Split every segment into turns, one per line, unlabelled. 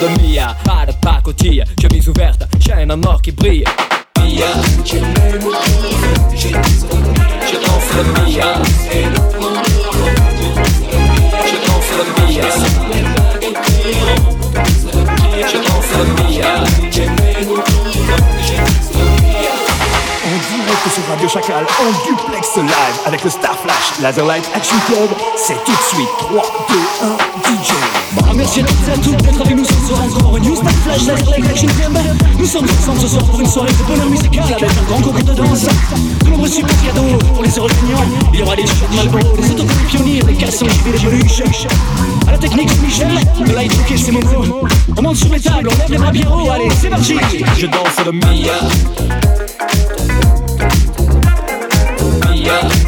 Danse le Mia, pas de pacotille, chemise ouverte, chaîne en or qui brille. Mia, je danse le Mia. Je danse le Mia. Je danse le Mia.
direct sur Radio Chacal en duplex live avec le Star Flash Laserlight Action Club. C'est tout de suite 3, 2, 1, DJ.
Bon, merci à toutes et à tous d'être avec nous ce soir encore une New Star Flash Action. Nous sommes ensemble ce soir pour une soirée de bonheur musical avec un grand concours de danse. De nombreux super cadeaux pour les heureux gagnants. Il y aura des chutes Malboro, des autocollants pionniers, des cassons, des peluches. À la technique, Michel, de light bouquet, c'est mon mot. On monte sur les tables, on lève les bras bien haut, allez, c'est parti.
Je danse le Mia. Mia.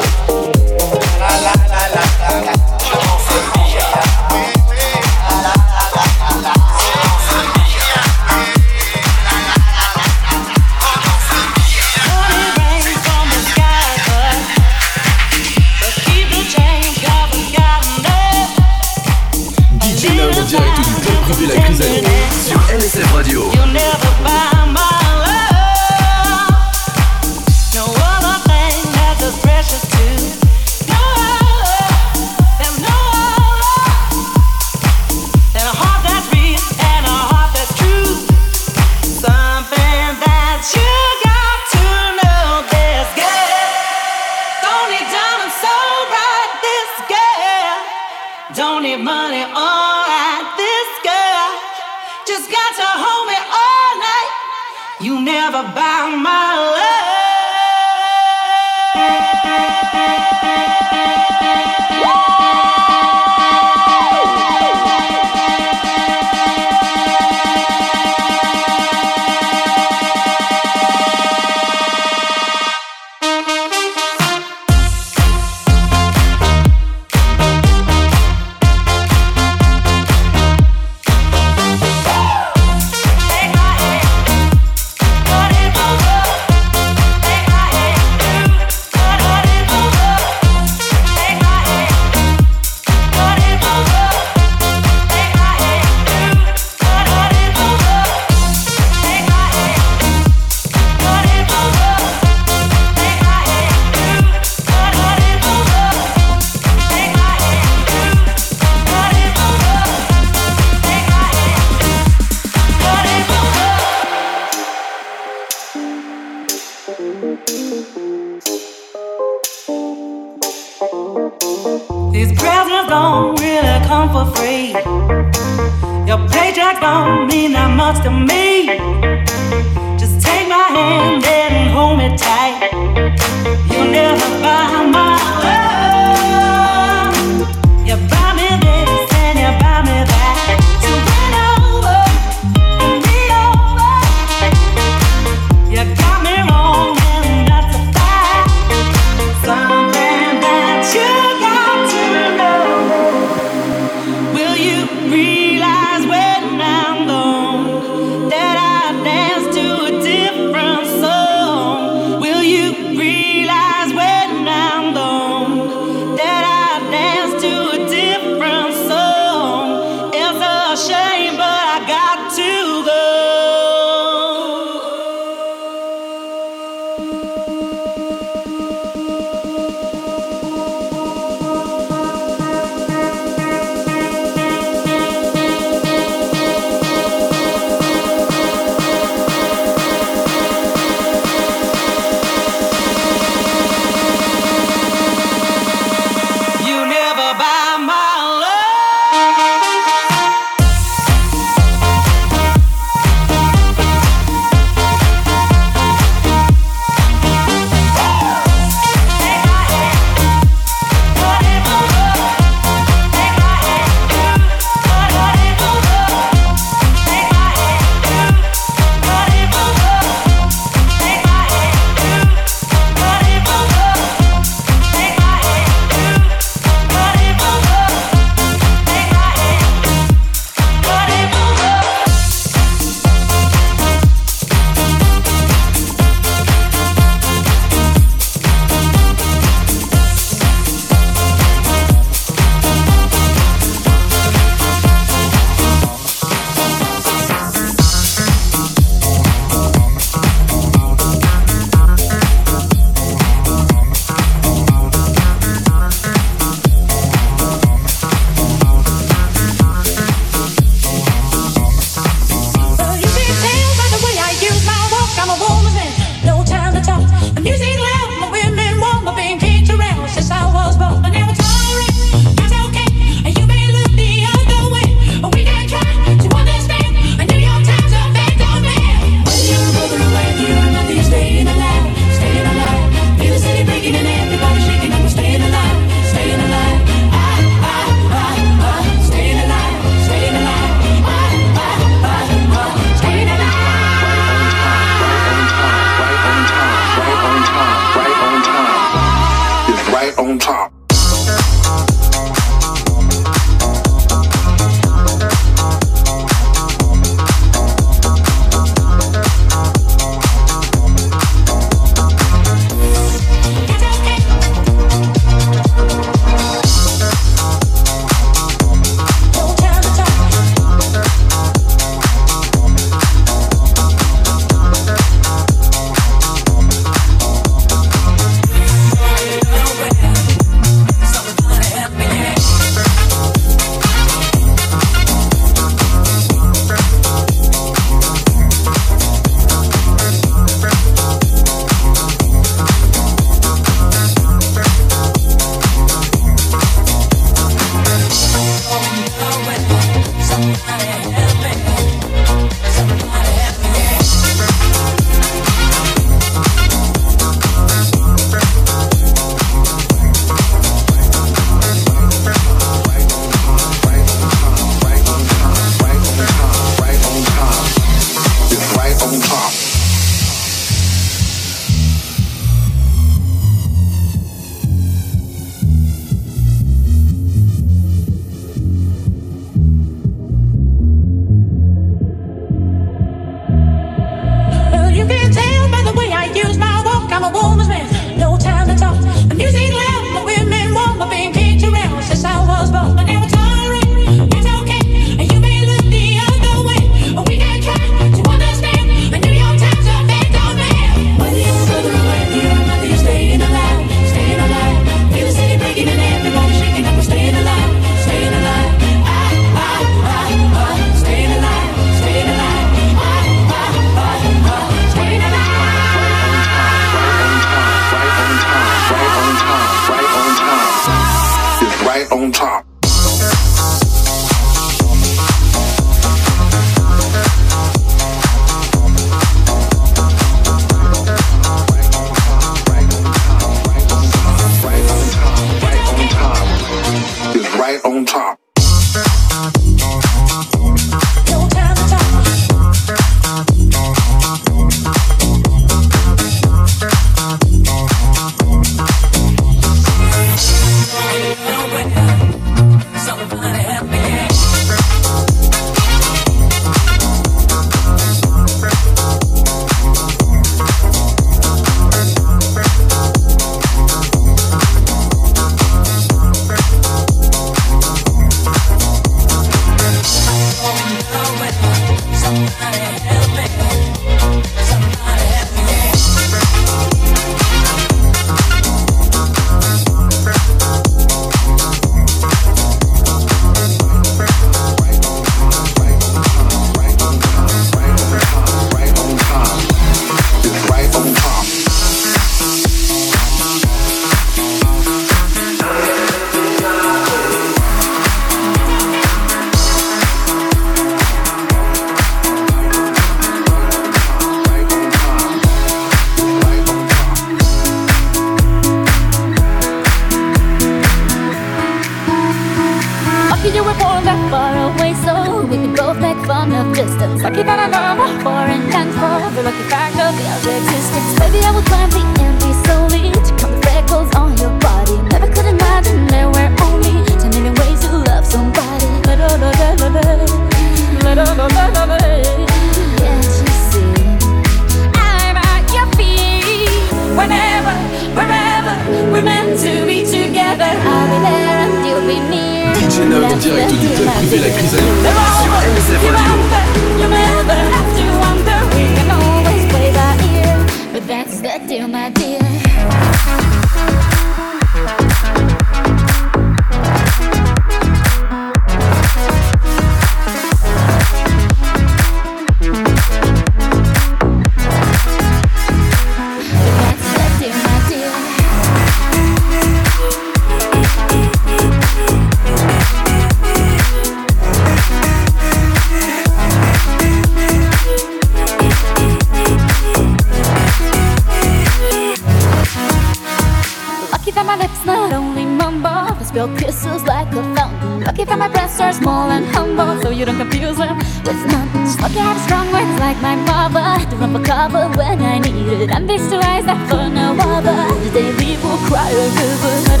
when I need it I'm fixed to rise for no other They people cry a I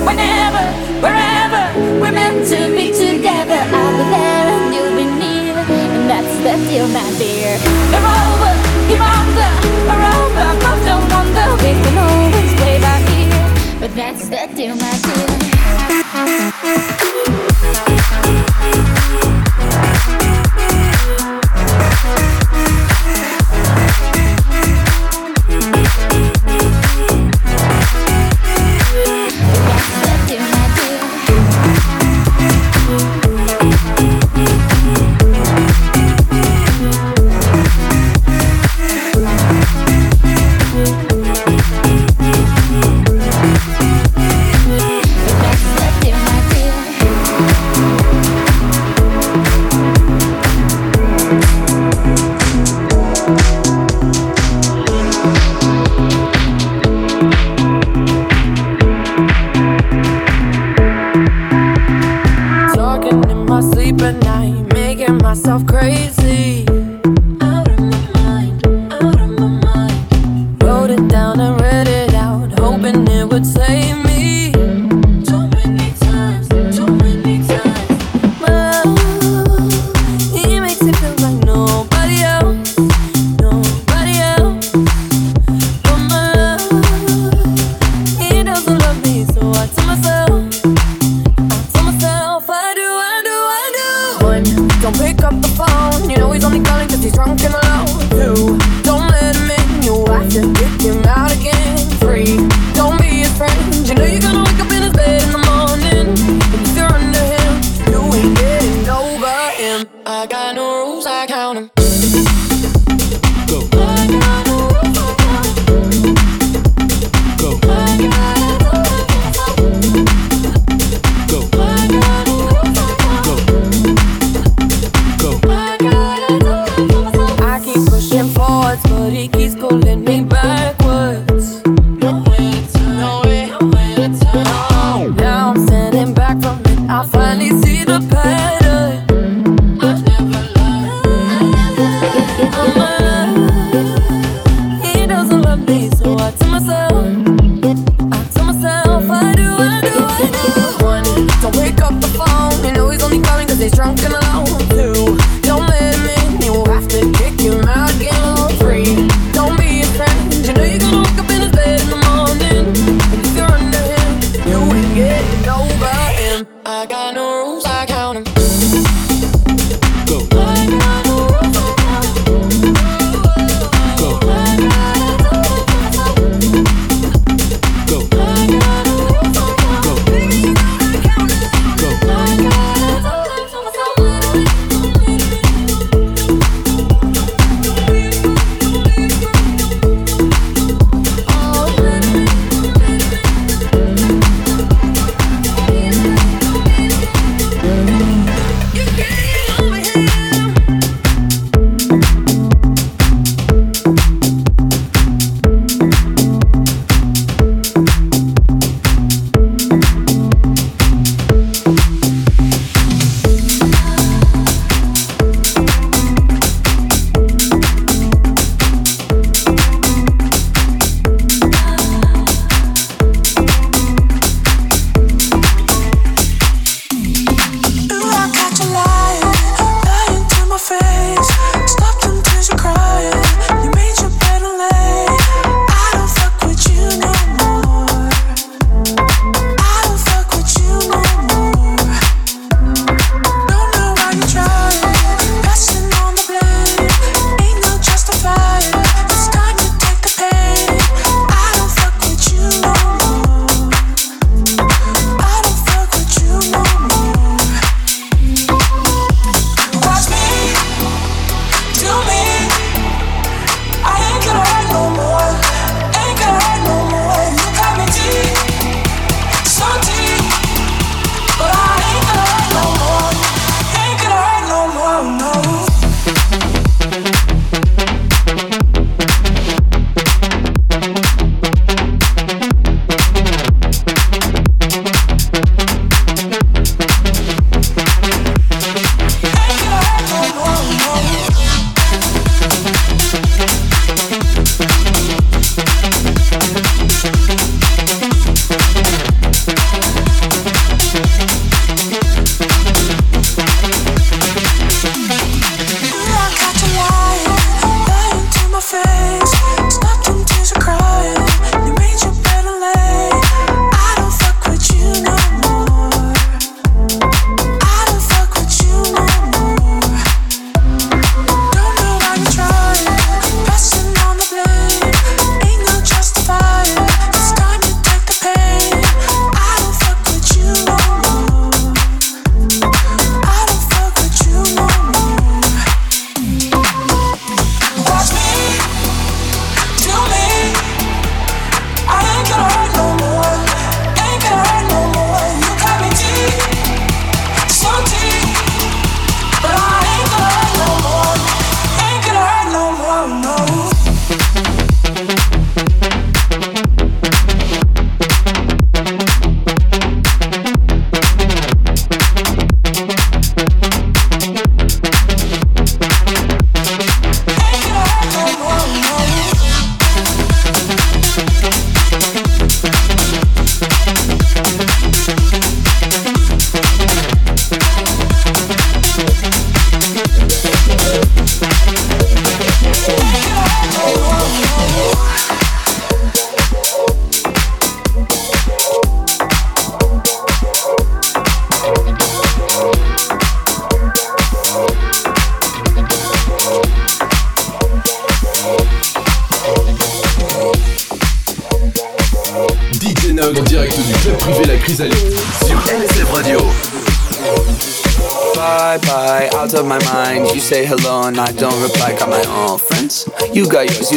Whenever, wherever, we're meant to be together I'll be there and you'll be near And that's the deal, my dear They're over, you're under, we're Love don't wonder, we
can always
play by ear But that's the deal, my dear. Thank you.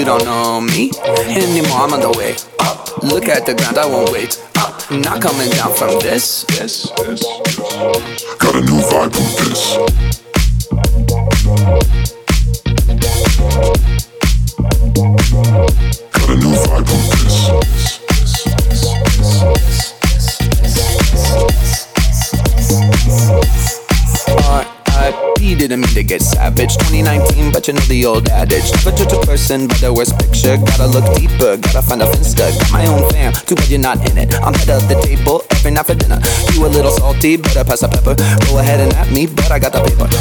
You don't know me anymore. I'm on the way up. Look at the ground, I won't wait up. Not coming down from this.
But you know the old adage. Never judge a person by their worst picture. Gotta look deeper, gotta find a finsta. Got my own fam, too bad you're not in it. I'm head of the table every night for dinner. You a little salty, better pass the pepper. Go ahead and at me, but I got the paper.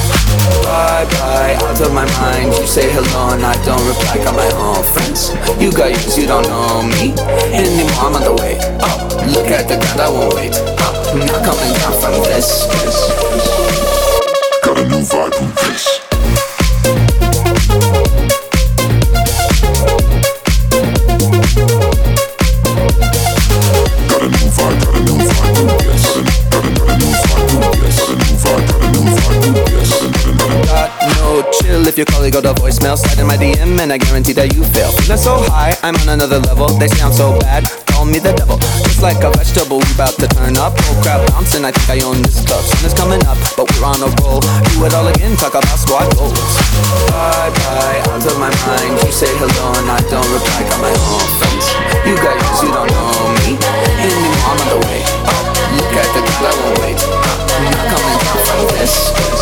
Bye bye, out of my mind. You say hello and I don't reply. Got my own friends. You got yours, you don't know me anymore. I'm on the way up. Look at the ground, I won't wait up. I'm not coming down from this.
Got a new vibe from this.
Voicemail. Slide in my DM and I guarantee that you fail. Feeling so high, I'm on another level. They sound so bad, call me the devil. Just like a vegetable, we about to turn up. Whole crowd bouncing, I think I own this club. Sun is coming up, but we're on a roll. Do it all again, talk about squad goals. Bye bye, out of my mind. You say hello and I don't reply. Got my own friends. You yours, you don't know me anymore. I'm on the way up. Look at the girl, I won't wait. I'm not coming down from this.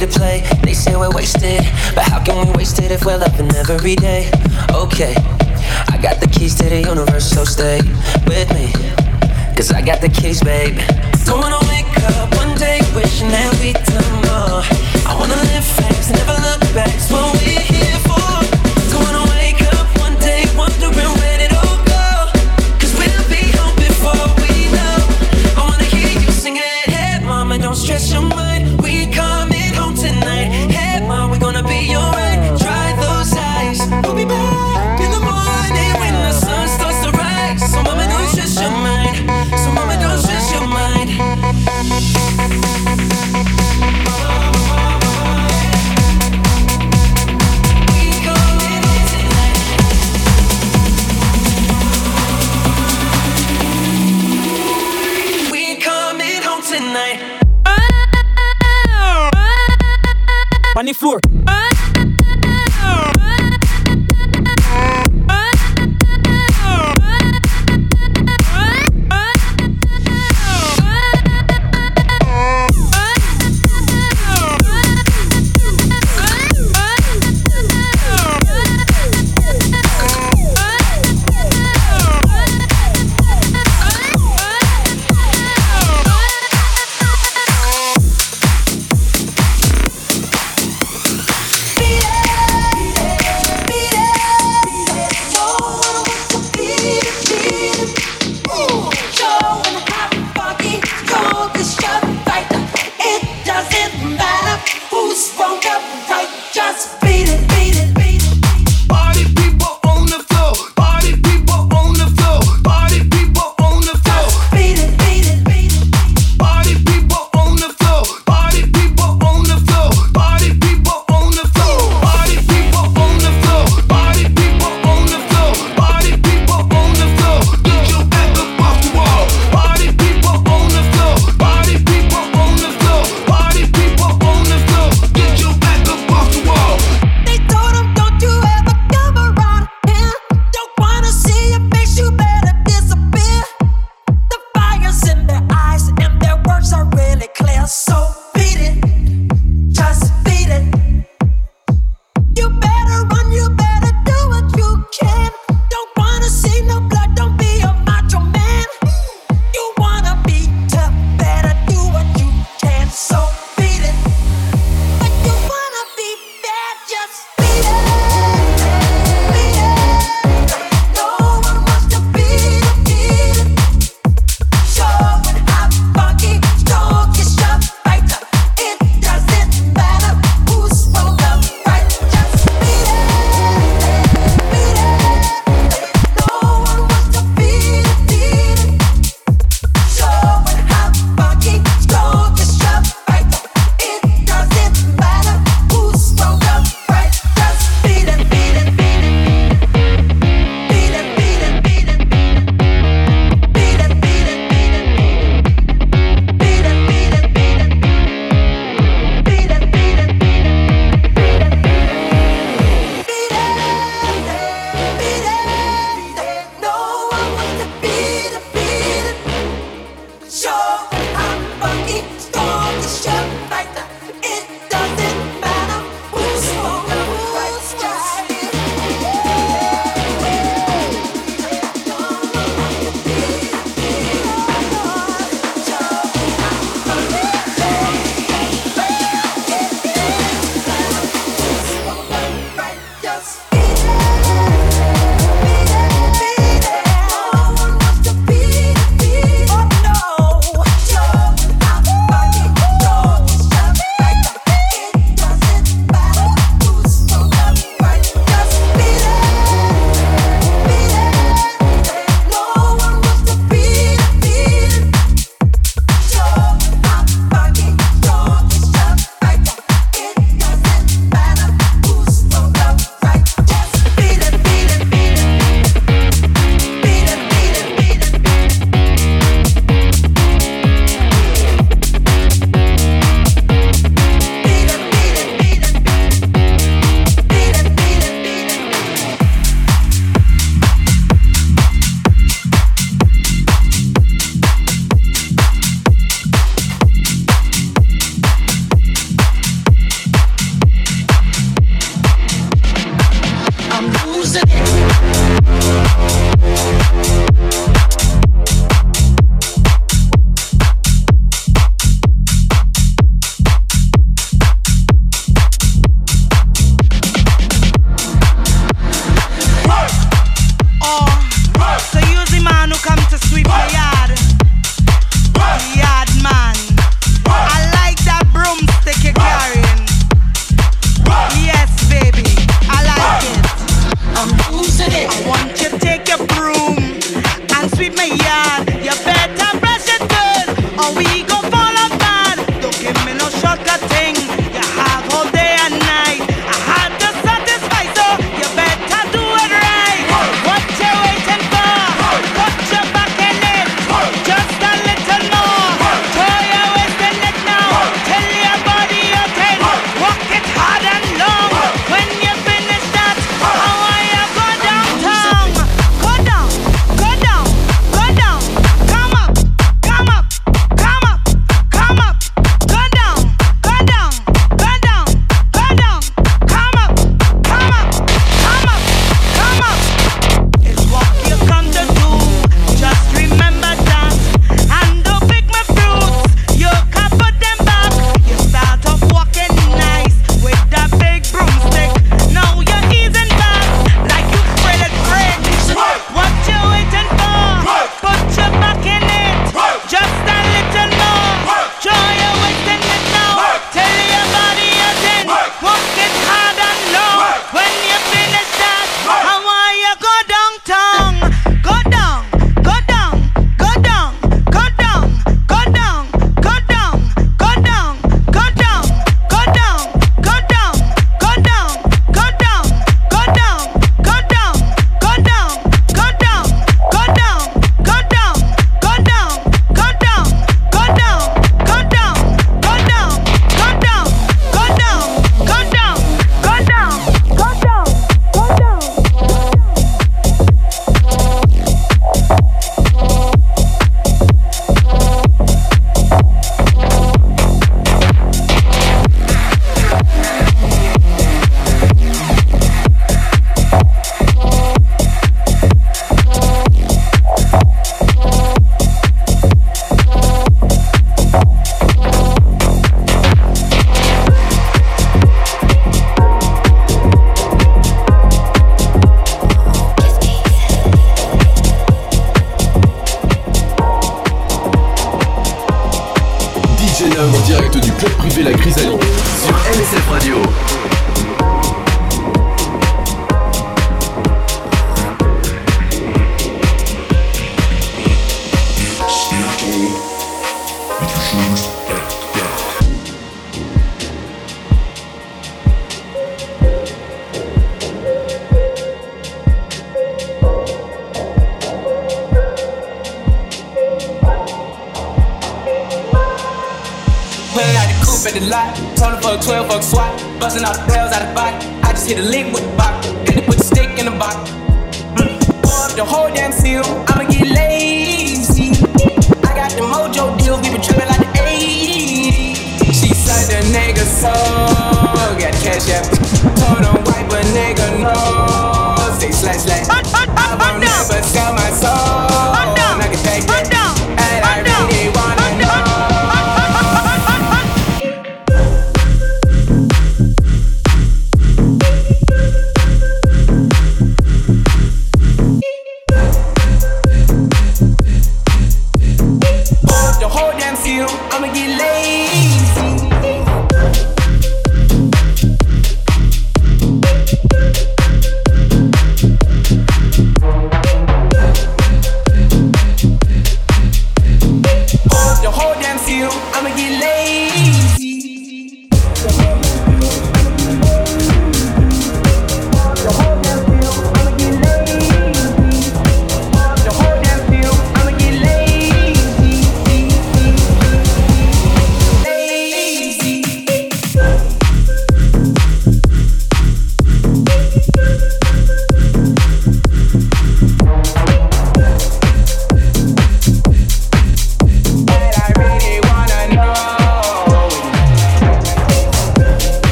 to
play. They say we're wasted, but how can we waste it if we're loving every day? Okay, I got the keys to the universe, so stay with me. Cause I got the keys, babe. Don't wanna wake up one day wishing that we'd done more. I wanna live fast, never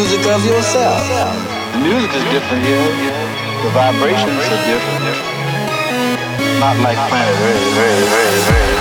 music of yourself. The music is different here. The vibrations are different. Not like planet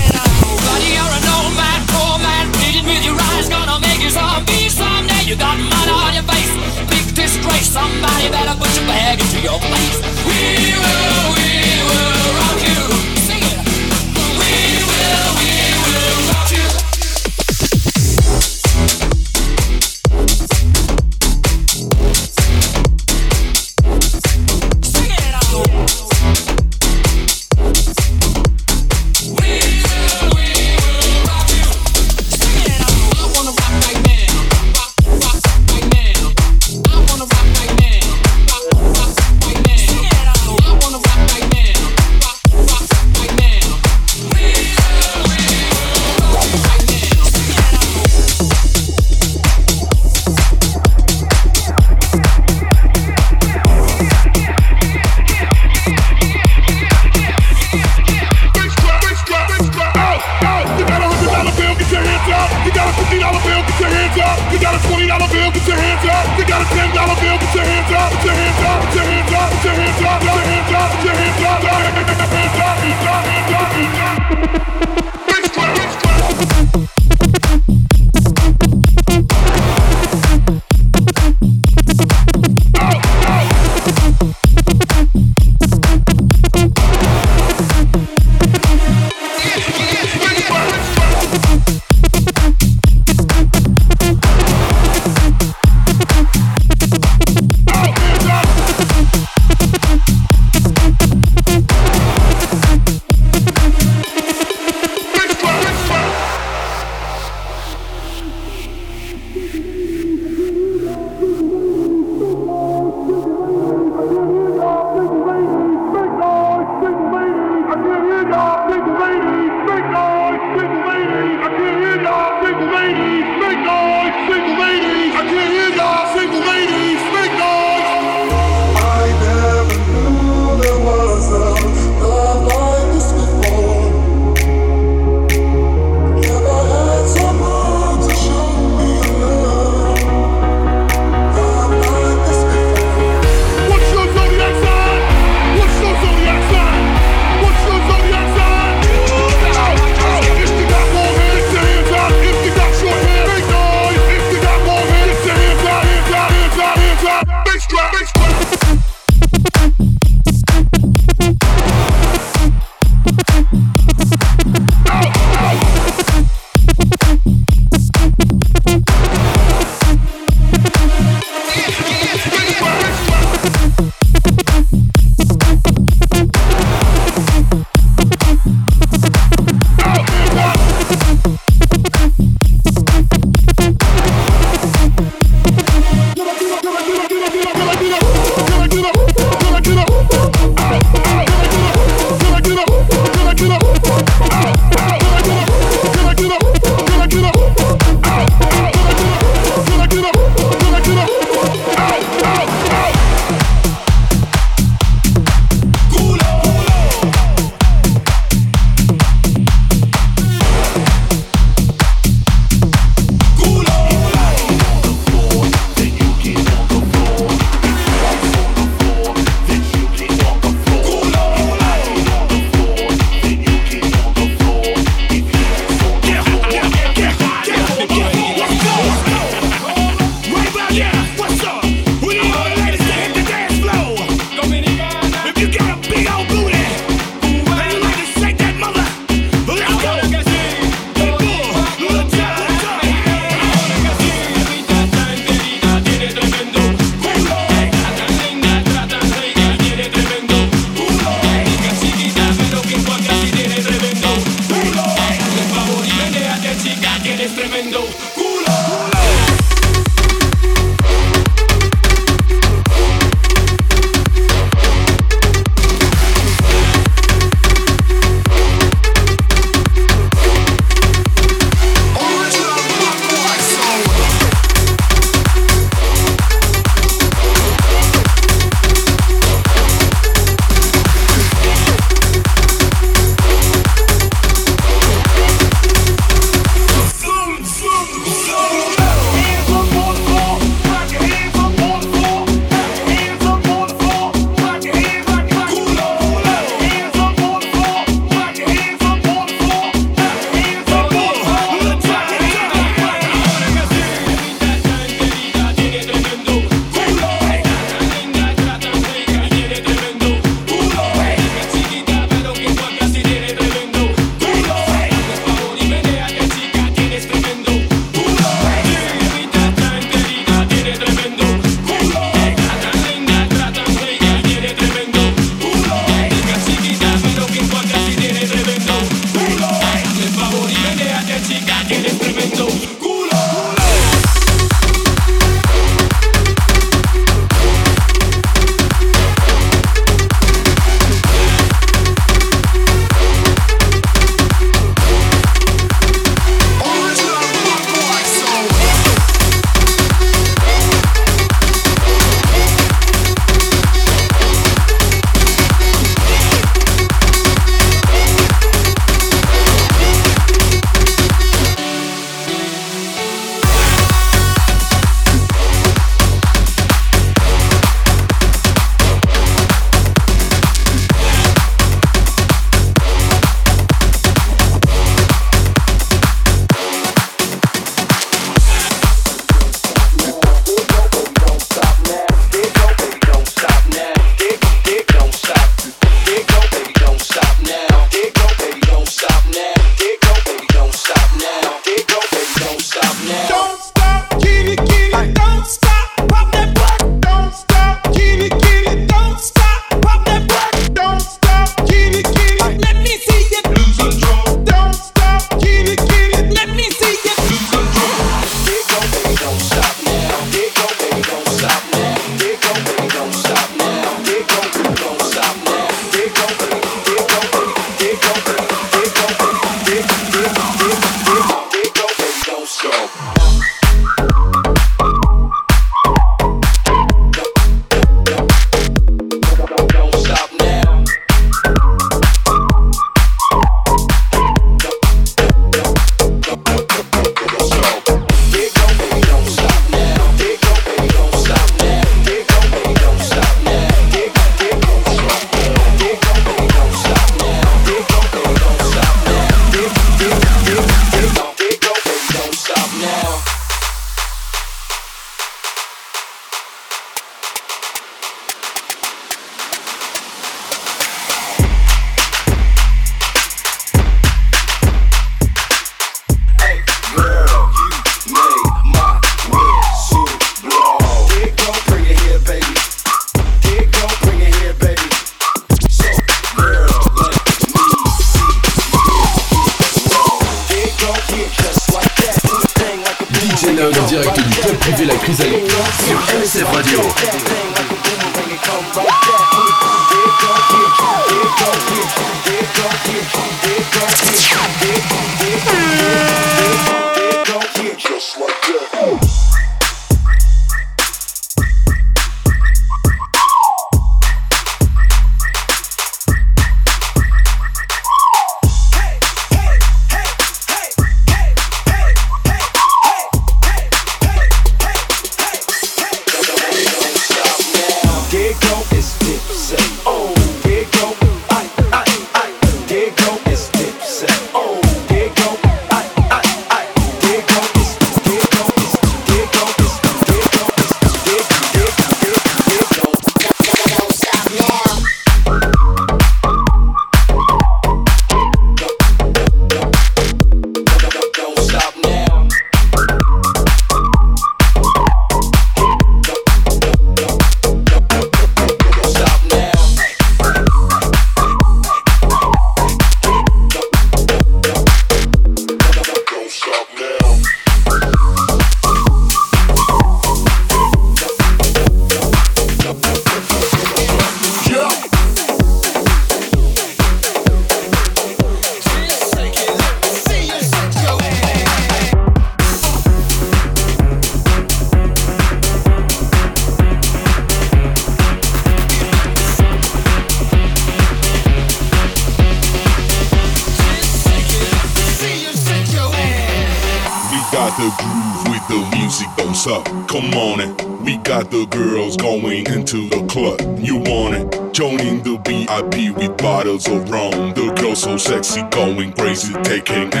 taking?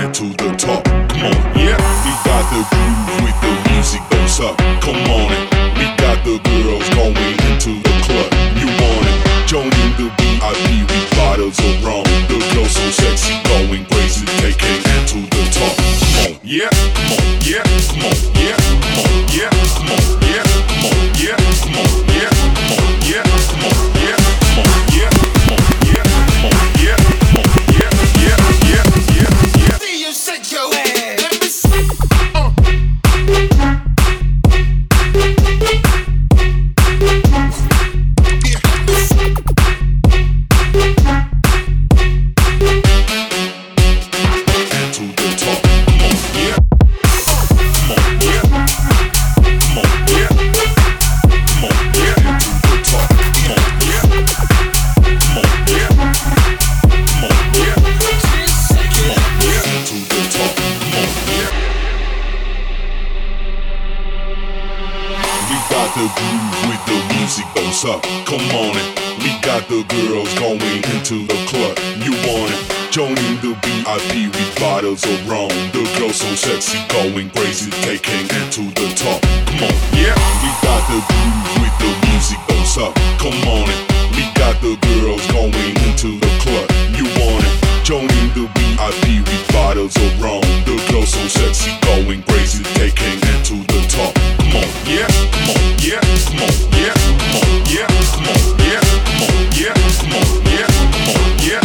yeah, come on, yeah, come on, yeah, come on, yeah, come on, yeah, come on, yeah.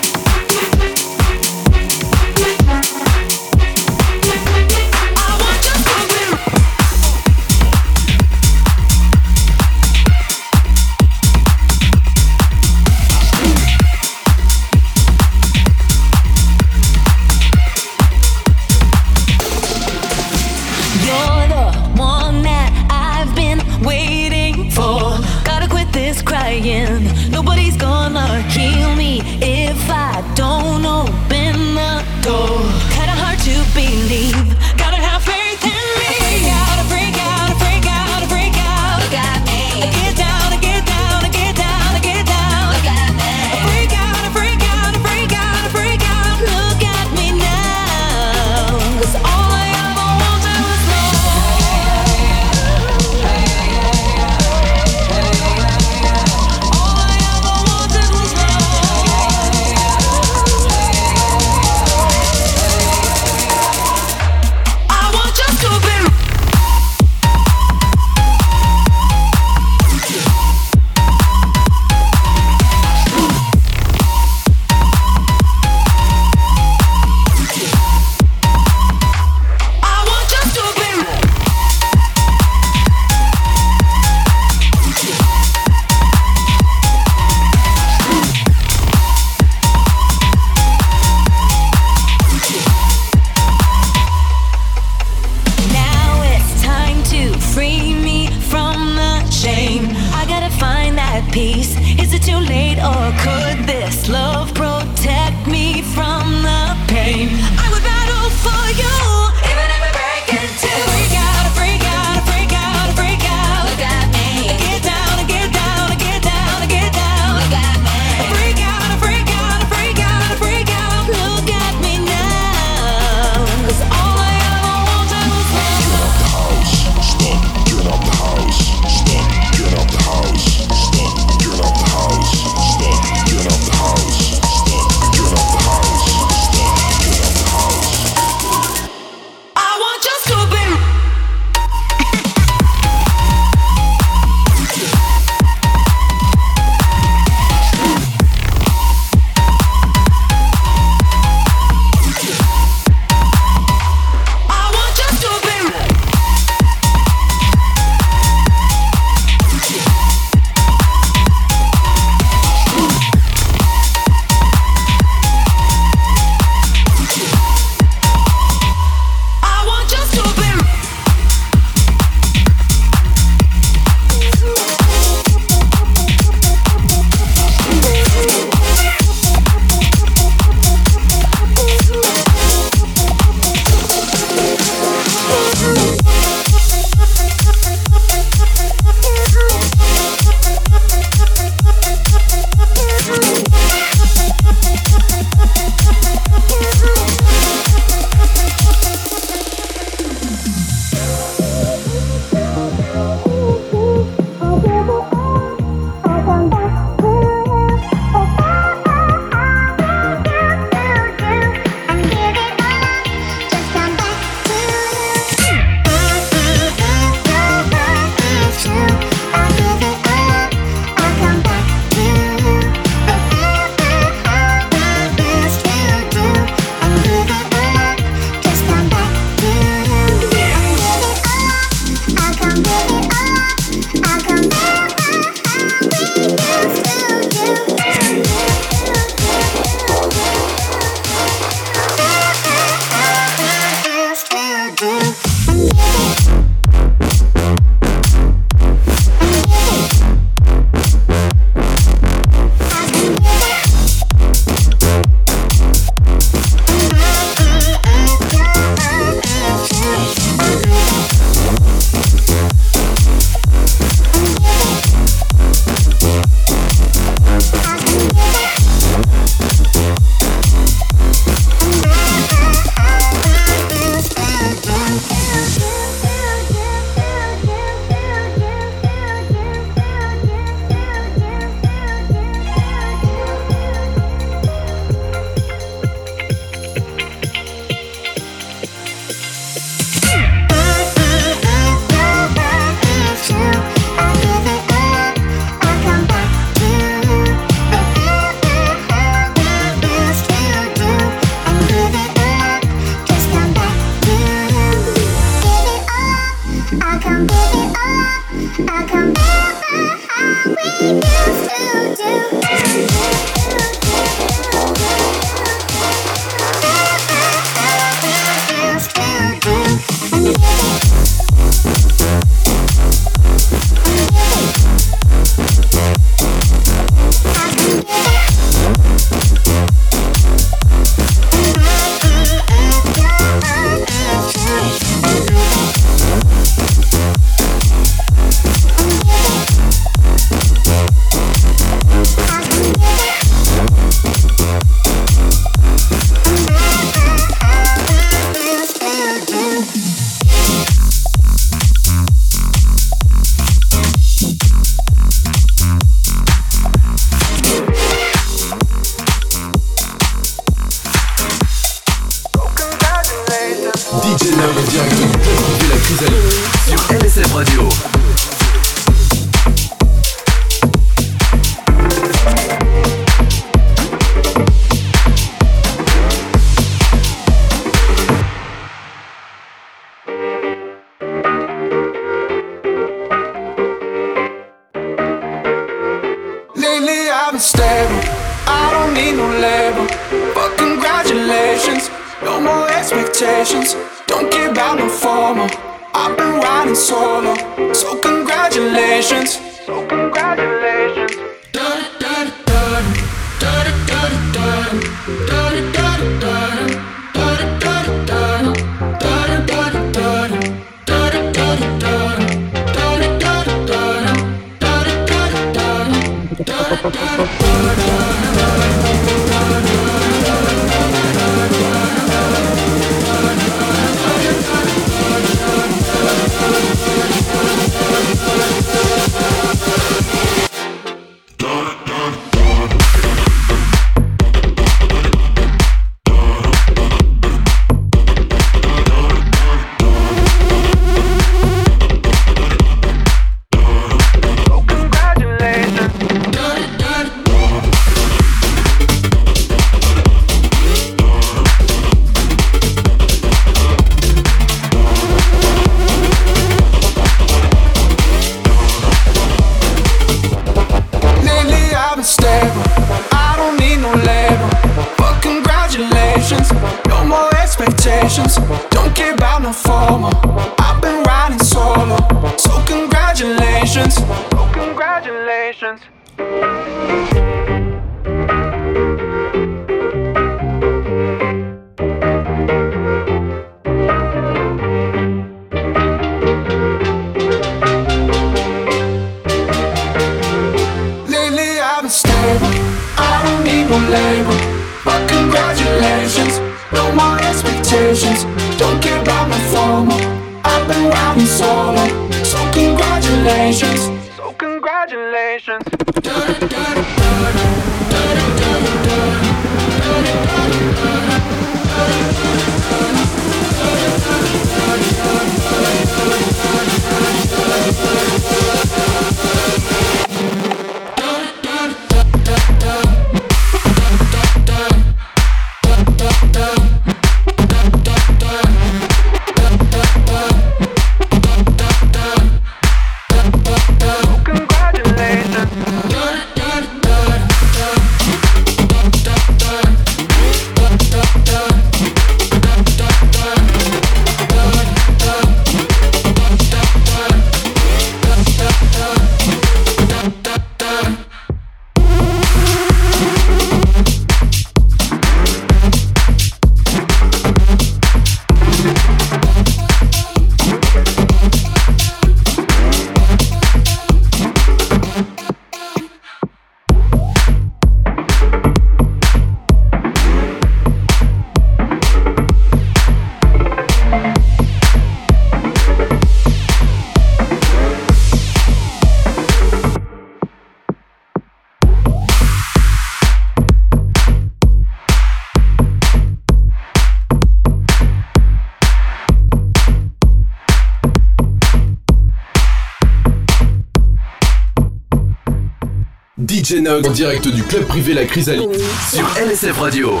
En direct du club privé La Chrysalide, sur LSF
Radio.